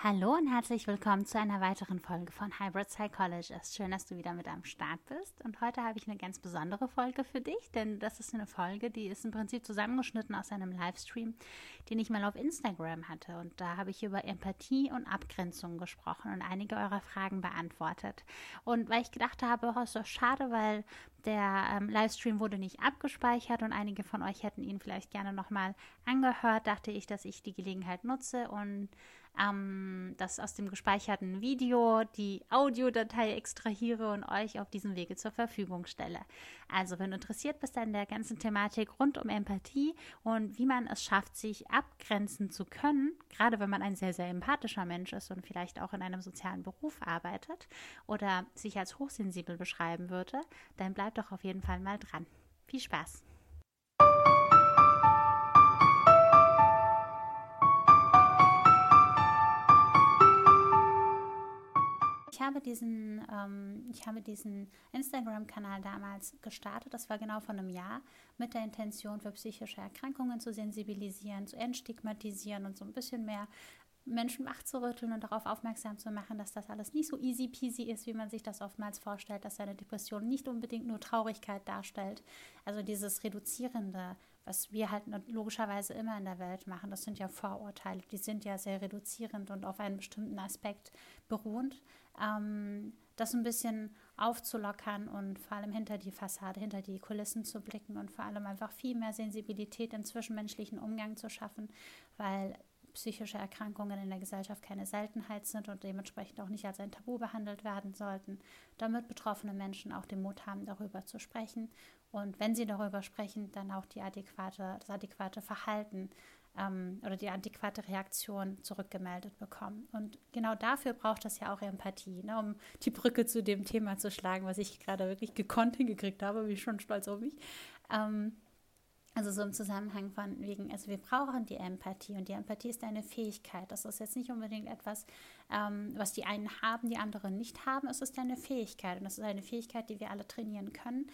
Hallo und herzlich willkommen zu einer weiteren Folge von Hybrid Psychologist. Schön, dass du wieder mit am Start bist. Und heute habe ich eine ganz besondere Folge für dich, denn das ist eine Folge, die ist im Prinzip zusammengeschnitten aus einem Livestream, den ich mal auf Instagram hatte. Und da habe ich über Empathie und Abgrenzung gesprochen und einige eurer Fragen beantwortet. Und weil ich gedacht habe, oh, ist doch schade, weil der ähm, Livestream wurde nicht abgespeichert und einige von euch hätten ihn vielleicht gerne nochmal angehört, dachte ich, dass ich die Gelegenheit nutze und ähm, das aus dem gespeicherten Video die Audiodatei extrahiere und euch auf diesem Wege zur Verfügung stelle. Also, wenn du interessiert bist an der ganzen Thematik rund um Empathie und wie man es schafft, sich abgrenzen zu können, gerade wenn man ein sehr, sehr empathischer Mensch ist und vielleicht auch in einem sozialen Beruf arbeitet oder sich als hochsensibel beschreiben würde, dann bleib doch auf jeden Fall mal dran. Viel Spaß! Ich habe diesen, ähm, ich habe diesen Instagram-Kanal damals gestartet. Das war genau vor einem Jahr mit der Intention, für psychische Erkrankungen zu sensibilisieren, zu entstigmatisieren und so ein bisschen mehr Menschen wachzurütteln und darauf aufmerksam zu machen, dass das alles nicht so easy peasy ist, wie man sich das oftmals vorstellt, dass eine Depression nicht unbedingt nur Traurigkeit darstellt. Also dieses Reduzierende, was wir halt logischerweise immer in der Welt machen, das sind ja Vorurteile, die sind ja sehr reduzierend und auf einen bestimmten Aspekt beruhend ähm, das ein bisschen aufzulockern und vor allem hinter die Fassade, hinter die Kulissen zu blicken und vor allem einfach viel mehr Sensibilität im zwischenmenschlichen Umgang zu schaffen, weil psychische Erkrankungen in der Gesellschaft keine Seltenheit sind und dementsprechend auch nicht als ein Tabu behandelt werden sollten, damit betroffene Menschen auch den Mut haben, darüber zu sprechen. Und wenn sie darüber sprechen, dann auch die adäquate, das adäquate Verhalten ähm, oder die adäquate Reaktion zurückgemeldet bekommen. Und genau dafür braucht es ja auch Empathie, ne, um die Brücke zu dem Thema zu schlagen, was ich gerade wirklich gekonnt hingekriegt habe, bin ich schon stolz auf mich. Ähm, also so im Zusammenhang von wegen, also wir brauchen die Empathie und die Empathie ist eine Fähigkeit. Das ist jetzt nicht unbedingt etwas, ähm, was die einen haben, die anderen nicht haben. Es ist eine Fähigkeit und das ist eine Fähigkeit, die wir alle trainieren können.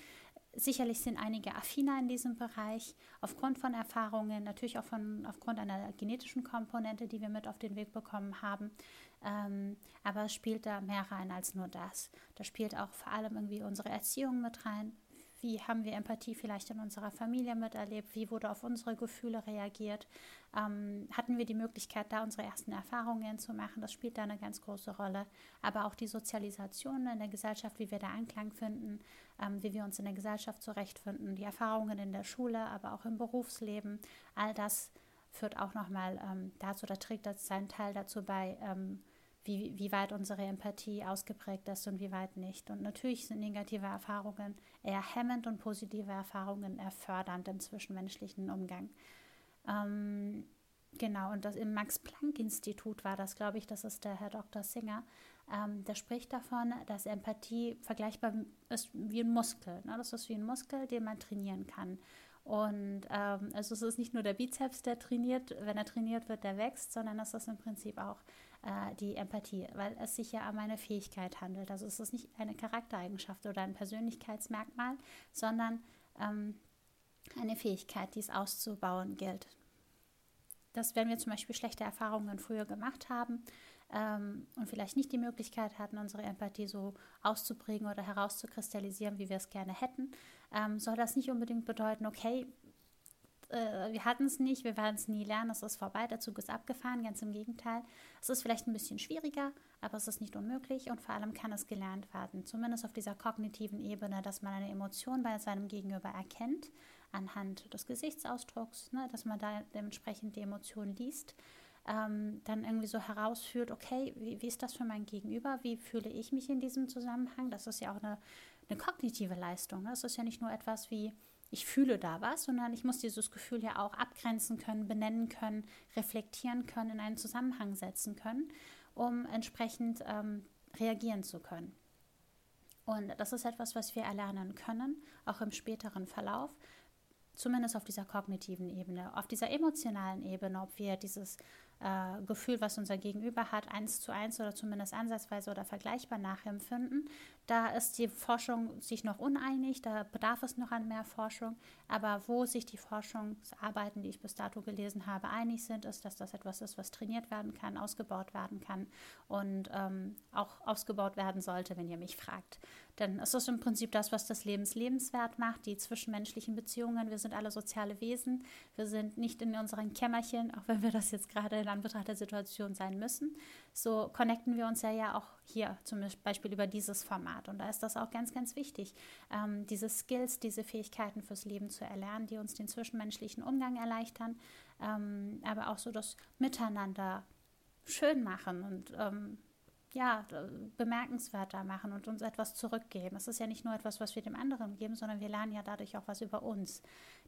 Sicherlich sind einige affiner in diesem Bereich, aufgrund von Erfahrungen, natürlich auch von, aufgrund einer genetischen Komponente, die wir mit auf den Weg bekommen haben. Ähm, aber es spielt da mehr rein als nur das. Da spielt auch vor allem irgendwie unsere Erziehung mit rein, wie haben wir Empathie vielleicht in unserer Familie miterlebt? Wie wurde auf unsere Gefühle reagiert? Ähm, hatten wir die Möglichkeit, da unsere ersten Erfahrungen zu machen? Das spielt da eine ganz große Rolle. Aber auch die Sozialisation in der Gesellschaft, wie wir da Anklang finden, ähm, wie wir uns in der Gesellschaft zurechtfinden, die Erfahrungen in der Schule, aber auch im Berufsleben, all das führt auch nochmal ähm, dazu, da trägt das seinen Teil dazu bei, ähm, wie, wie weit unsere Empathie ausgeprägt ist und wie weit nicht. Und natürlich sind negative Erfahrungen eher hemmend und positive Erfahrungen eher fördernd im zwischenmenschlichen Umgang. Ähm, genau, und das im Max-Planck-Institut war das, glaube ich, das ist der Herr Dr. Singer, ähm, der spricht davon, dass Empathie vergleichbar ist wie ein Muskel. Ne? Das ist wie ein Muskel, den man trainieren kann. Und ähm, also es ist nicht nur der Bizeps, der trainiert, wenn er trainiert wird, der wächst, sondern es ist im Prinzip auch äh, die Empathie, weil es sich ja um eine Fähigkeit handelt. Also es ist nicht eine Charaktereigenschaft oder ein Persönlichkeitsmerkmal, sondern ähm, eine Fähigkeit, die es auszubauen gilt. Dass wenn wir zum Beispiel schlechte Erfahrungen früher gemacht haben ähm, und vielleicht nicht die Möglichkeit hatten, unsere Empathie so auszuprägen oder herauszukristallisieren, wie wir es gerne hätten, ähm, soll das nicht unbedingt bedeuten, okay, äh, wir hatten es nicht, wir werden es nie lernen, es ist vorbei, der Zug ist abgefahren, ganz im Gegenteil. Es ist vielleicht ein bisschen schwieriger, aber es ist nicht unmöglich und vor allem kann es gelernt werden, zumindest auf dieser kognitiven Ebene, dass man eine Emotion bei seinem Gegenüber erkennt, anhand des Gesichtsausdrucks, ne, dass man da dementsprechend die Emotion liest. Ähm, dann irgendwie so herausführt, okay, wie, wie, ist das für mein Gegenüber? Wie fühle ich mich in diesem Zusammenhang? Das ist ja auch eine, eine kognitive Leistung. Ne? Das ist ja nicht nur etwas wie, ich fühle da was, sondern ich muss dieses Gefühl ja auch abgrenzen können, benennen können, reflektieren können, in einen Zusammenhang setzen können, um entsprechend ähm, reagieren zu können. Und das ist etwas, was wir erlernen können, auch im späteren Verlauf, zumindest auf dieser kognitiven Ebene, auf dieser emotionalen Ebene, ob wir dieses äh, Gefühl, was unser Gegenüber hat, eins zu eins oder zumindest ansatzweise oder vergleichbar nachempfinden. Da ist die Forschung sich noch uneinig, da bedarf es noch an mehr Forschung. Aber wo sich die Forschungsarbeiten, die ich bis dato gelesen habe, einig sind, ist, dass das etwas ist, was trainiert werden kann, ausgebaut werden kann und ähm, auch ausgebaut werden sollte, wenn ihr mich fragt. Denn es ist im Prinzip das, was das Lebens lebenswert macht, die zwischenmenschlichen Beziehungen. Wir sind alle soziale Wesen. Wir sind nicht in unseren Kämmerchen, auch wenn wir das jetzt gerade in Anbetracht der Situation sein müssen. So connecten wir uns ja, ja auch hier zum Beispiel über dieses Format. Und da ist das auch ganz, ganz wichtig, ähm, diese Skills, diese Fähigkeiten fürs Leben zu erlernen, die uns den zwischenmenschlichen Umgang erleichtern, ähm, aber auch so das Miteinander schön machen und ähm, ja, bemerkenswerter machen und uns etwas zurückgeben. Es ist ja nicht nur etwas, was wir dem anderen geben, sondern wir lernen ja dadurch auch was über uns.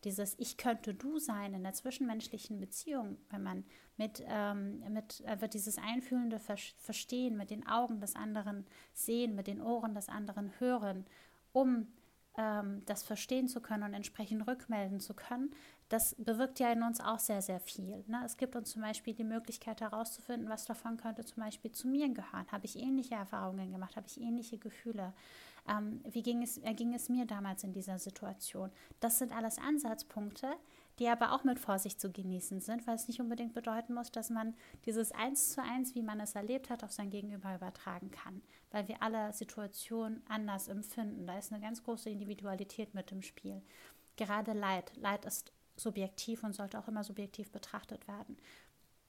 Dieses Ich könnte du sein in der zwischenmenschlichen Beziehung, wenn man mit, ähm, mit äh, dieses einfühlende Verstehen, mit den Augen des anderen sehen, mit den Ohren des anderen hören, um ähm, das verstehen zu können und entsprechend rückmelden zu können, das bewirkt ja in uns auch sehr, sehr viel. Ne? Es gibt uns zum Beispiel die Möglichkeit herauszufinden, was davon könnte zum Beispiel zu mir gehören. Habe ich ähnliche Erfahrungen gemacht? Habe ich ähnliche Gefühle? Ähm, wie ging es, äh, ging es mir damals in dieser Situation? Das sind alles Ansatzpunkte, die aber auch mit Vorsicht zu genießen sind, weil es nicht unbedingt bedeuten muss, dass man dieses Eins zu eins, wie man es erlebt hat, auf sein Gegenüber übertragen kann, weil wir alle Situationen anders empfinden. Da ist eine ganz große Individualität mit im Spiel. Gerade Leid. Leid ist subjektiv und sollte auch immer subjektiv betrachtet werden.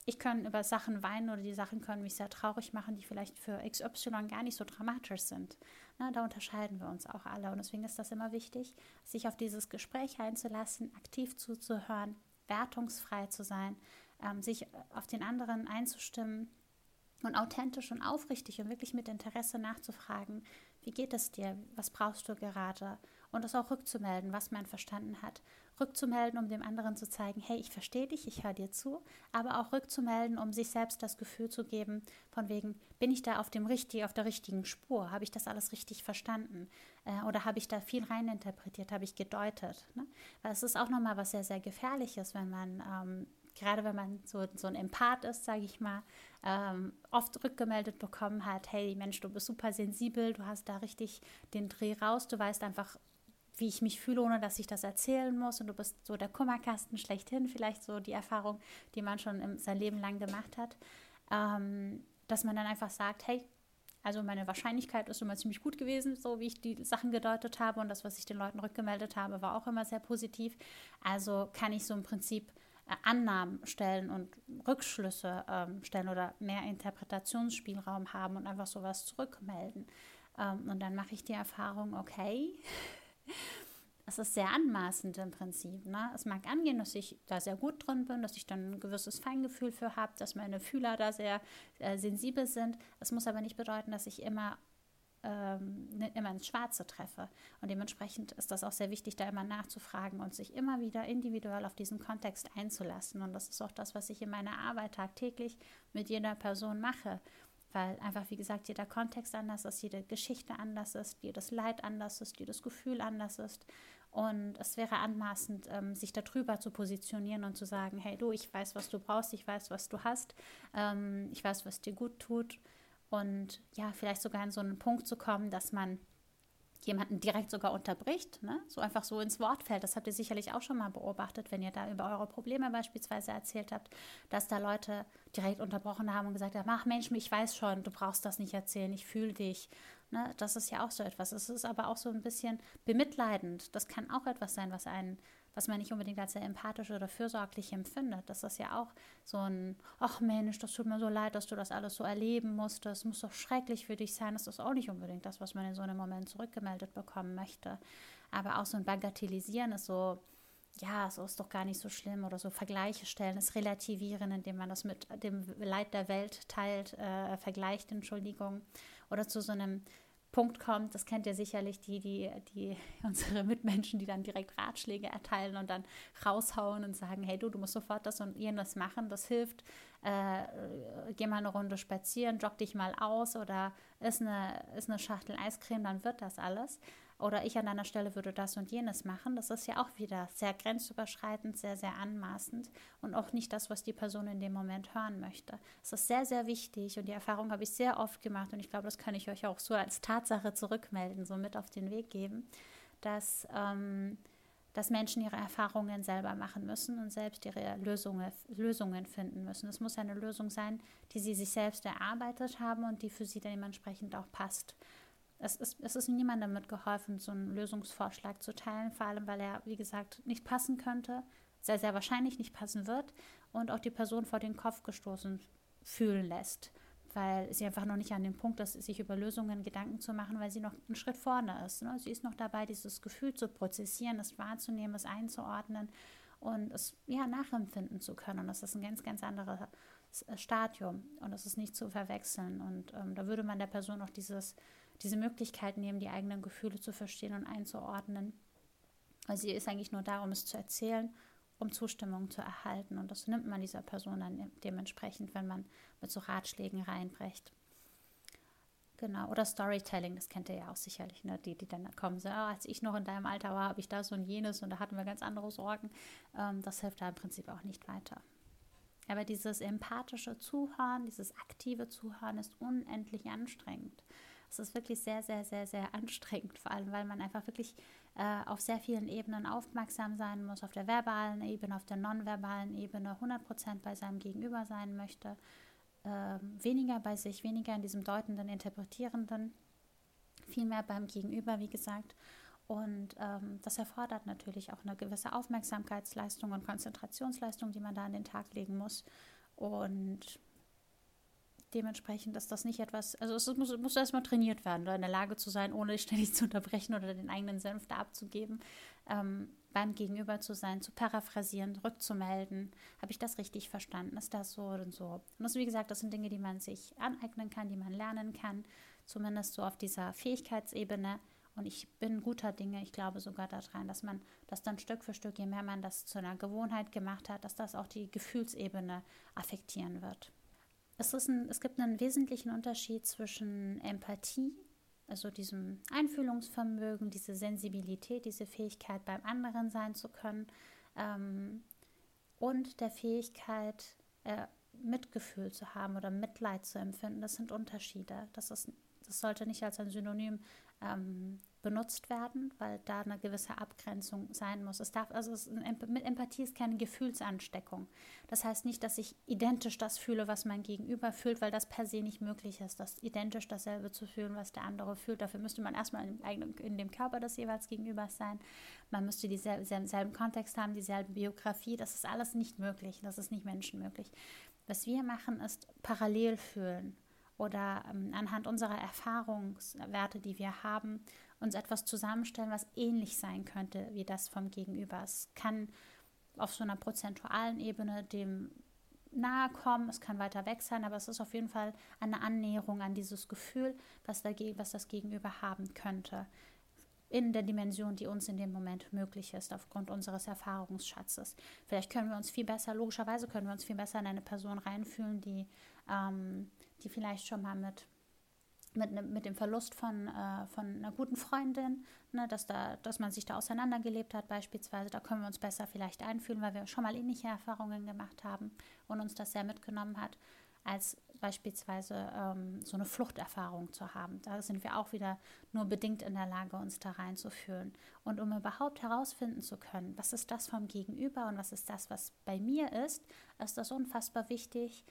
Ich kann über Sachen weinen oder die Sachen können mich sehr traurig machen, die vielleicht für XY gar nicht so dramatisch sind. Na, da unterscheiden wir uns auch alle. Und deswegen ist das immer wichtig, sich auf dieses Gespräch einzulassen, aktiv zuzuhören, wertungsfrei zu sein, ähm, sich auf den anderen einzustimmen und authentisch und aufrichtig und wirklich mit Interesse nachzufragen, wie geht es dir, was brauchst du gerade? Und das auch rückzumelden, was man verstanden hat rückzumelden, um dem anderen zu zeigen, hey, ich verstehe dich, ich höre dir zu, aber auch rückzumelden, um sich selbst das Gefühl zu geben, von wegen, bin ich da auf dem richtig, auf der richtigen Spur? Habe ich das alles richtig verstanden? Äh, oder habe ich da viel reininterpretiert? Habe ich gedeutet? Ne? Weil es ist auch nochmal was sehr, sehr Gefährliches, wenn man ähm, gerade wenn man so, so ein Empath ist, sage ich mal, ähm, oft rückgemeldet bekommen hat, hey Mensch, du bist super sensibel, du hast da richtig den Dreh raus, du weißt einfach wie ich mich fühle, ohne dass ich das erzählen muss. Und du bist so der Kummerkasten schlechthin, vielleicht so die Erfahrung, die man schon im, sein Leben lang gemacht hat. Ähm, dass man dann einfach sagt, hey, also meine Wahrscheinlichkeit ist immer ziemlich gut gewesen, so wie ich die Sachen gedeutet habe und das, was ich den Leuten rückgemeldet habe, war auch immer sehr positiv. Also kann ich so im Prinzip äh, Annahmen stellen und Rückschlüsse ähm, stellen oder mehr Interpretationsspielraum haben und einfach sowas zurückmelden. Ähm, und dann mache ich die Erfahrung, okay, es ist sehr anmaßend im Prinzip. Ne? Es mag angehen, dass ich da sehr gut drin bin, dass ich dann ein gewisses Feingefühl für habe, dass meine Fühler da sehr äh, sensibel sind. Es muss aber nicht bedeuten, dass ich immer, ähm, ne, immer ins Schwarze treffe. Und dementsprechend ist das auch sehr wichtig, da immer nachzufragen und sich immer wieder individuell auf diesen Kontext einzulassen. Und das ist auch das, was ich in meiner Arbeit tagtäglich mit jeder Person mache weil einfach, wie gesagt, jeder Kontext anders ist, jede Geschichte anders ist, jedes Leid anders ist, jedes Gefühl anders ist. Und es wäre anmaßend, ähm, sich darüber zu positionieren und zu sagen, hey du, ich weiß, was du brauchst, ich weiß, was du hast, ähm, ich weiß, was dir gut tut. Und ja, vielleicht sogar in so einen Punkt zu kommen, dass man jemanden direkt sogar unterbricht, ne? so einfach so ins Wort fällt. Das habt ihr sicherlich auch schon mal beobachtet, wenn ihr da über eure Probleme beispielsweise erzählt habt, dass da Leute direkt unterbrochen haben und gesagt haben, ach Mensch, ich weiß schon, du brauchst das nicht erzählen, ich fühle dich. Ne? Das ist ja auch so etwas. Es ist aber auch so ein bisschen bemitleidend. Das kann auch etwas sein, was einen was man nicht unbedingt als sehr empathisch oder fürsorglich empfindet. Das ist ja auch so ein, ach Mensch, das tut mir so leid, dass du das alles so erleben musst. Das muss doch schrecklich für dich sein. Das ist auch nicht unbedingt das, was man in so einem Moment zurückgemeldet bekommen möchte. Aber auch so ein Bagatellisieren ist so, ja, so ist doch gar nicht so schlimm oder so Vergleiche stellen, es relativieren, indem man das mit dem Leid der Welt teilt, äh, vergleicht, Entschuldigung, oder zu so einem Punkt kommt, das kennt ihr sicherlich, die, die, die, unsere Mitmenschen, die dann direkt Ratschläge erteilen und dann raushauen und sagen, hey du, du musst sofort das und jenes machen, das hilft, äh, geh mal eine Runde spazieren, jogg dich mal aus oder isst eine, isst eine Schachtel Eiscreme, dann wird das alles. Oder ich an deiner Stelle würde das und jenes machen, das ist ja auch wieder sehr grenzüberschreitend, sehr, sehr anmaßend und auch nicht das, was die Person in dem Moment hören möchte. Es ist sehr, sehr wichtig und die Erfahrung habe ich sehr oft gemacht und ich glaube, das kann ich euch auch so als Tatsache zurückmelden, so mit auf den Weg geben, dass, ähm, dass Menschen ihre Erfahrungen selber machen müssen und selbst ihre Lösungen, Lösungen finden müssen. Es muss eine Lösung sein, die sie sich selbst erarbeitet haben und die für sie dementsprechend auch passt es ist, es ist niemandem mitgeholfen, so einen Lösungsvorschlag zu teilen, vor allem weil er, wie gesagt, nicht passen könnte, sehr, sehr wahrscheinlich nicht passen wird und auch die Person vor den Kopf gestoßen fühlen lässt, weil sie einfach noch nicht an dem Punkt ist, sich über Lösungen Gedanken zu machen, weil sie noch einen Schritt vorne ist. Ne? Sie ist noch dabei, dieses Gefühl zu prozessieren, es wahrzunehmen, es einzuordnen und es ja nachempfinden zu können. Und das ist ein ganz, ganz anderes Stadium und das ist nicht zu verwechseln. Und ähm, da würde man der Person auch dieses diese Möglichkeit nehmen, die eigenen Gefühle zu verstehen und einzuordnen. Weil sie ist eigentlich nur da, um es zu erzählen, um Zustimmung zu erhalten. Und das nimmt man dieser Person dann dementsprechend, wenn man mit so Ratschlägen reinbrecht. Genau, oder Storytelling, das kennt ihr ja auch sicherlich, ne? die, die dann kommen, so, oh, als ich noch in deinem Alter war, habe ich das und jenes und da hatten wir ganz andere Sorgen. Ähm, das hilft da im Prinzip auch nicht weiter. Aber dieses empathische Zuhören, dieses aktive Zuhören ist unendlich anstrengend. Es ist wirklich sehr, sehr, sehr, sehr anstrengend, vor allem weil man einfach wirklich äh, auf sehr vielen Ebenen aufmerksam sein muss, auf der verbalen Ebene, auf der nonverbalen Ebene, 100% bei seinem Gegenüber sein möchte, äh, weniger bei sich, weniger in diesem deutenden, interpretierenden, viel mehr beim Gegenüber, wie gesagt. Und ähm, das erfordert natürlich auch eine gewisse Aufmerksamkeitsleistung und Konzentrationsleistung, die man da an den Tag legen muss. Und dementsprechend ist das nicht etwas, also es muss, muss erstmal trainiert werden, in der Lage zu sein, ohne ständig zu unterbrechen oder den eigenen Senf da abzugeben, ähm, beim Gegenüber zu sein, zu paraphrasieren, rückzumelden. Habe ich das richtig verstanden? Ist das so und so? Und das, wie gesagt, das sind Dinge, die man sich aneignen kann, die man lernen kann, zumindest so auf dieser Fähigkeitsebene. Und ich bin guter Dinge, ich glaube sogar daran, dass man das dann Stück für Stück, je mehr man das zu einer Gewohnheit gemacht hat, dass das auch die Gefühlsebene affektieren wird es, ist ein, es gibt einen wesentlichen Unterschied zwischen Empathie, also diesem Einfühlungsvermögen, diese Sensibilität, diese Fähigkeit, beim anderen sein zu können, ähm, und der Fähigkeit, äh, Mitgefühl zu haben oder Mitleid zu empfinden. Das sind Unterschiede. Das, ist, das sollte nicht als ein Synonym ähm, benutzt werden, weil da eine gewisse Abgrenzung sein muss. Es darf, also es, mit Empathie ist keine Gefühlsansteckung. Das heißt nicht, dass ich identisch das fühle, was mein Gegenüber fühlt, weil das per se nicht möglich ist, das identisch dasselbe zu fühlen, was der andere fühlt. Dafür müsste man erstmal in, in dem Körper des jeweils Gegenübers sein. Man müsste denselben Kontext haben, dieselbe Biografie. Das ist alles nicht möglich. Das ist nicht menschenmöglich. Was wir machen, ist parallel fühlen oder ähm, anhand unserer Erfahrungswerte, die wir haben, uns etwas zusammenstellen, was ähnlich sein könnte wie das vom Gegenüber. Es kann auf so einer prozentualen Ebene dem nahe kommen, es kann weiter weg sein, aber es ist auf jeden Fall eine Annäherung an dieses Gefühl, was, dagegen, was das Gegenüber haben könnte. In der Dimension, die uns in dem Moment möglich ist, aufgrund unseres Erfahrungsschatzes. Vielleicht können wir uns viel besser, logischerweise können wir uns viel besser in eine Person reinfühlen, die, ähm, die vielleicht schon mal mit mit, ne, mit dem Verlust von, äh, von einer guten Freundin, ne, dass, da, dass man sich da auseinandergelebt hat beispielsweise. Da können wir uns besser vielleicht einfühlen, weil wir schon mal ähnliche Erfahrungen gemacht haben und uns das sehr mitgenommen hat, als beispielsweise ähm, so eine Fluchterfahrung zu haben. Da sind wir auch wieder nur bedingt in der Lage, uns da reinzufühlen. Und um überhaupt herausfinden zu können, was ist das vom Gegenüber und was ist das, was bei mir ist, ist das unfassbar wichtig,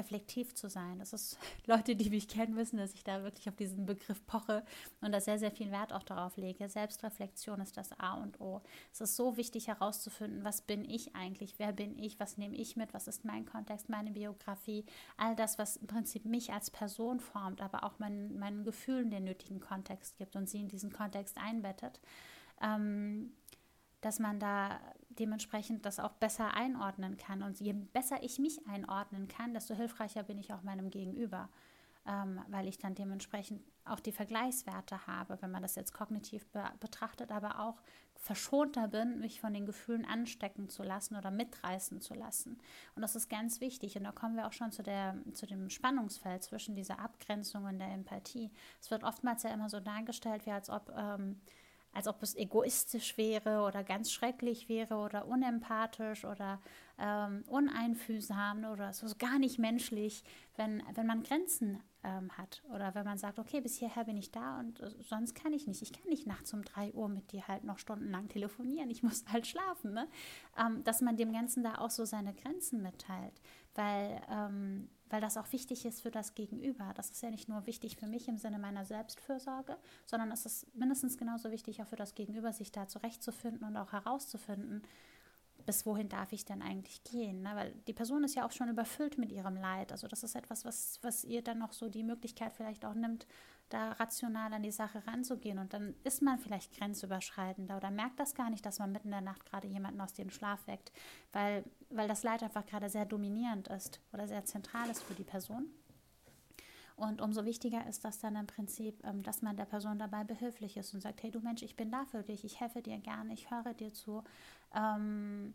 reflektiv zu sein. Das ist Leute, die mich kennen, wissen, dass ich da wirklich auf diesen Begriff poche und da sehr, sehr viel Wert auch darauf lege. Selbstreflexion ist das A und O. Es ist so wichtig herauszufinden, was bin ich eigentlich, wer bin ich, was nehme ich mit, was ist mein Kontext, meine Biografie, all das, was im Prinzip mich als Person formt, aber auch meinen, meinen Gefühlen den nötigen Kontext gibt und sie in diesen Kontext einbettet. Ähm, dass man da dementsprechend das auch besser einordnen kann. Und je besser ich mich einordnen kann, desto hilfreicher bin ich auch meinem Gegenüber, ähm, weil ich dann dementsprechend auch die Vergleichswerte habe, wenn man das jetzt kognitiv be betrachtet, aber auch verschonter bin, mich von den Gefühlen anstecken zu lassen oder mitreißen zu lassen. Und das ist ganz wichtig. Und da kommen wir auch schon zu, der, zu dem Spannungsfeld zwischen dieser Abgrenzung und der Empathie. Es wird oftmals ja immer so dargestellt, wie als ob ähm, als ob es egoistisch wäre oder ganz schrecklich wäre oder unempathisch oder ähm, uneinfühlsam oder so gar nicht menschlich, wenn, wenn man Grenzen ähm, hat oder wenn man sagt, okay, bis hierher bin ich da und äh, sonst kann ich nicht. Ich kann nicht nachts um drei Uhr mit dir halt noch stundenlang telefonieren. Ich muss halt schlafen. Ne? Ähm, dass man dem Ganzen da auch so seine Grenzen mitteilt, weil ähm, weil das auch wichtig ist für das Gegenüber. Das ist ja nicht nur wichtig für mich im Sinne meiner Selbstfürsorge, sondern es ist mindestens genauso wichtig auch für das Gegenüber, sich da zurechtzufinden und auch herauszufinden, bis wohin darf ich denn eigentlich gehen? Ne? Weil die Person ist ja auch schon überfüllt mit ihrem Leid. Also das ist etwas, was, was ihr dann noch so die Möglichkeit vielleicht auch nimmt, da rational an die Sache ranzugehen. Und dann ist man vielleicht grenzüberschreitender oder merkt das gar nicht, dass man mitten in der Nacht gerade jemanden aus dem Schlaf weckt, weil, weil das Leid einfach gerade sehr dominierend ist oder sehr zentral ist für die Person. Und umso wichtiger ist das dann im Prinzip, ähm, dass man der Person dabei behilflich ist und sagt, hey du Mensch, ich bin da für dich, ich helfe dir gerne, ich höre dir zu. Ähm,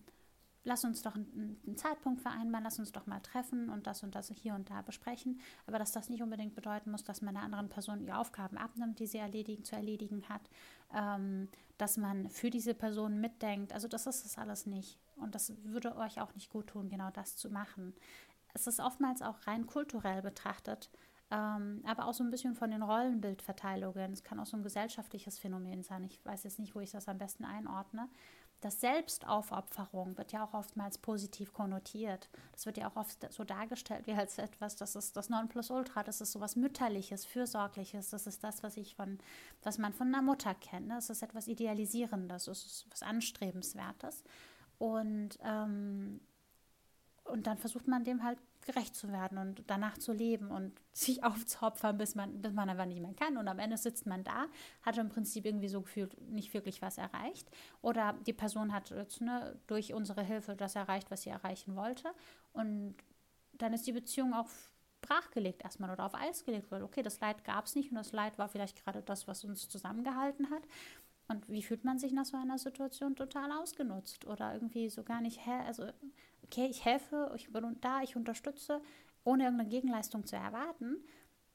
lass uns doch einen, einen, Zeitpunkt vereinbaren, lass uns doch mal treffen und das und das hier und da besprechen. Aber dass das nicht unbedingt bedeuten muss, dass man einer anderen Person die Aufgaben abnimmt, die sie erledigen, zu erledigen hat, ähm, dass man für diese Person mitdenkt. Also das ist es alles nicht. Und das würde euch auch nicht gut tun, genau das zu machen. Es ist oftmals auch rein kulturell betrachtet ähm, aber auch so ein bisschen von den Rollenbildverteilungen. Es kann auch so ein gesellschaftliches Phänomen sein. Ich weiß jetzt nicht, wo ich das am besten einordne. Das Selbstaufopferung wird ja auch oftmals positiv konnotiert. Das wird ja auch oft so dargestellt wie als etwas, das ist das Nonplusultra, das ist so was Mütterliches, Fürsorgliches, das ist das, was ich von, was man von einer Mutter kennt. Das ist etwas Idealisierendes, das ist was Anstrebenswertes. Und, ähm, und dann versucht man dem halt gerecht zu werden und danach zu leben und sich aufzuopfern, bis man, bis man einfach nicht mehr kann. Und am Ende sitzt man da, hat im Prinzip irgendwie so gefühlt nicht wirklich was erreicht. Oder die Person hat jetzt ne, durch unsere Hilfe das erreicht, was sie erreichen wollte. Und dann ist die Beziehung auch brachgelegt erstmal oder auf Eis gelegt, weil okay, das Leid gab es nicht und das Leid war vielleicht gerade das, was uns zusammengehalten hat. Und wie fühlt man sich nach so einer Situation total ausgenutzt oder irgendwie so gar nicht, also okay, ich helfe, ich bin da, ich unterstütze, ohne irgendeine Gegenleistung zu erwarten,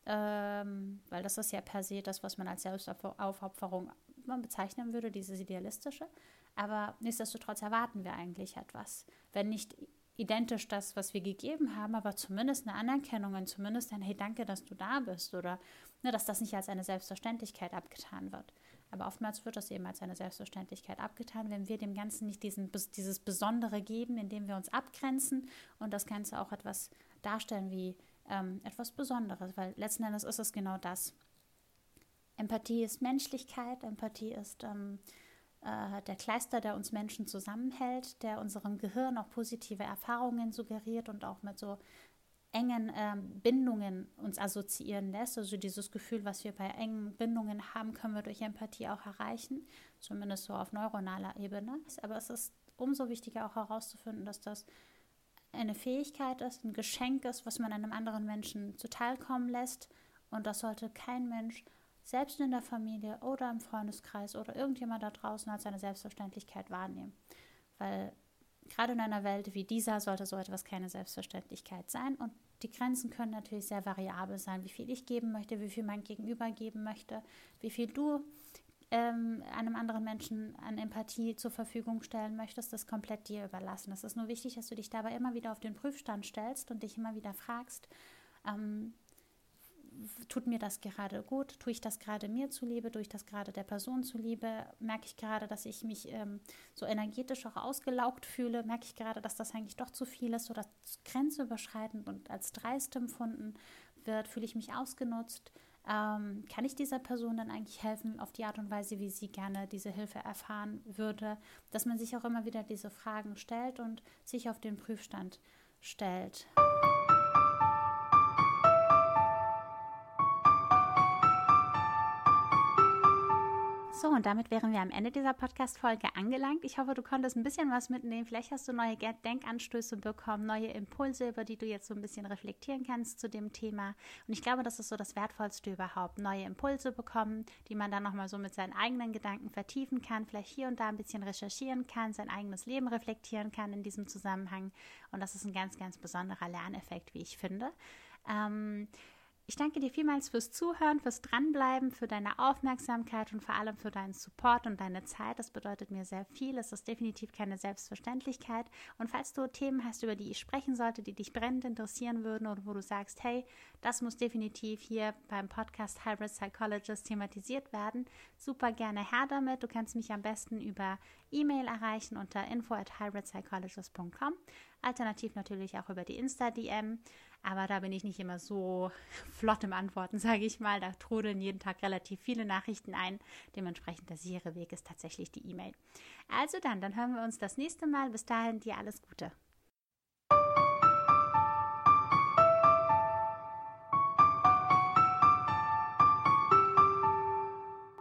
ähm, weil das ist ja per se das, was man als Selbstaufopferung bezeichnen würde, dieses idealistische. Aber nichtsdestotrotz erwarten wir eigentlich etwas. Wenn nicht identisch das, was wir gegeben haben, aber zumindest eine Anerkennung und zumindest ein Hey, danke, dass du da bist oder ne, dass das nicht als eine Selbstverständlichkeit abgetan wird. Aber oftmals wird das eben als eine Selbstverständlichkeit abgetan, wenn wir dem Ganzen nicht diesen, dieses Besondere geben, indem wir uns abgrenzen und das Ganze auch etwas darstellen wie ähm, etwas Besonderes, weil letzten Endes ist es genau das. Empathie ist Menschlichkeit, Empathie ist ähm, äh, der Kleister, der uns Menschen zusammenhält, der unserem Gehirn auch positive Erfahrungen suggeriert und auch mit so engen ähm, Bindungen uns assoziieren lässt. Also dieses Gefühl, was wir bei engen Bindungen haben, können wir durch Empathie auch erreichen, zumindest so auf neuronaler Ebene. Aber es ist umso wichtiger auch herauszufinden, dass das eine Fähigkeit ist, ein Geschenk ist, was man einem anderen Menschen zuteilkommen lässt. Und das sollte kein Mensch, selbst in der Familie oder im Freundeskreis oder irgendjemand da draußen als eine Selbstverständlichkeit wahrnehmen. Weil Gerade in einer Welt wie dieser sollte so etwas keine Selbstverständlichkeit sein. Und die Grenzen können natürlich sehr variabel sein, wie viel ich geben möchte, wie viel mein Gegenüber geben möchte, wie viel du ähm, einem anderen Menschen an Empathie zur Verfügung stellen möchtest, das komplett dir überlassen. Es ist nur wichtig, dass du dich dabei immer wieder auf den Prüfstand stellst und dich immer wieder fragst, ähm, tut mir das gerade gut? Tue ich das gerade mir zuliebe? Tue ich das gerade der Person zuliebe? Merke ich gerade, dass ich mich ähm, so energetisch auch ausgelaugt fühle? Merke ich gerade, dass das eigentlich doch zu viel ist oder grenzüberschreitend und als dreist empfunden wird? Fühle ich mich ausgenutzt? Ähm, kann ich dieser Person dann eigentlich helfen auf die Art und Weise, wie sie gerne diese Hilfe erfahren würde? Dass man sich auch immer wieder diese Fragen stellt und sich auf den Prüfstand stellt. So, und damit wären wir am Ende dieser Podcast-Folge angelangt. Ich hoffe, du konntest ein bisschen was mitnehmen. Vielleicht hast du neue Denkanstöße bekommen, neue Impulse, über die du jetzt so ein bisschen reflektieren kannst zu dem Thema. Und ich glaube, das ist so das Wertvollste überhaupt. Neue Impulse bekommen, die man dann nochmal so mit seinen eigenen Gedanken vertiefen kann, vielleicht hier und da ein bisschen recherchieren kann, sein eigenes Leben reflektieren kann in diesem Zusammenhang. Und das ist ein ganz, ganz besonderer Lerneffekt, wie ich finde. Ähm, Ich danke dir vielmals fürs Zuhören, fürs Dranbleiben, für deine Aufmerksamkeit und vor allem für deinen Support und deine Zeit. Das bedeutet mir sehr viel. Es ist definitiv keine Selbstverständlichkeit. Und falls du Themen hast, über die ich sprechen sollte, die dich brennend interessieren würden oder wo du sagst, hey, das muss definitiv hier beim Podcast Hybrid Psychologist thematisiert werden, super gerne her damit. Du kannst mich am besten über E-Mail erreichen unter info at hybridpsychologist.com. Alternativ natürlich auch über die Insta-DM. Aber da bin ich nicht immer so flott im Antworten, sage ich mal. Da trudeln jeden Tag relativ viele Nachrichten ein. Dementsprechend der sichere Weg ist tatsächlich die E-Mail. Also dann, dann hören wir uns das nächste Mal. Bis dahin dir alles Gute.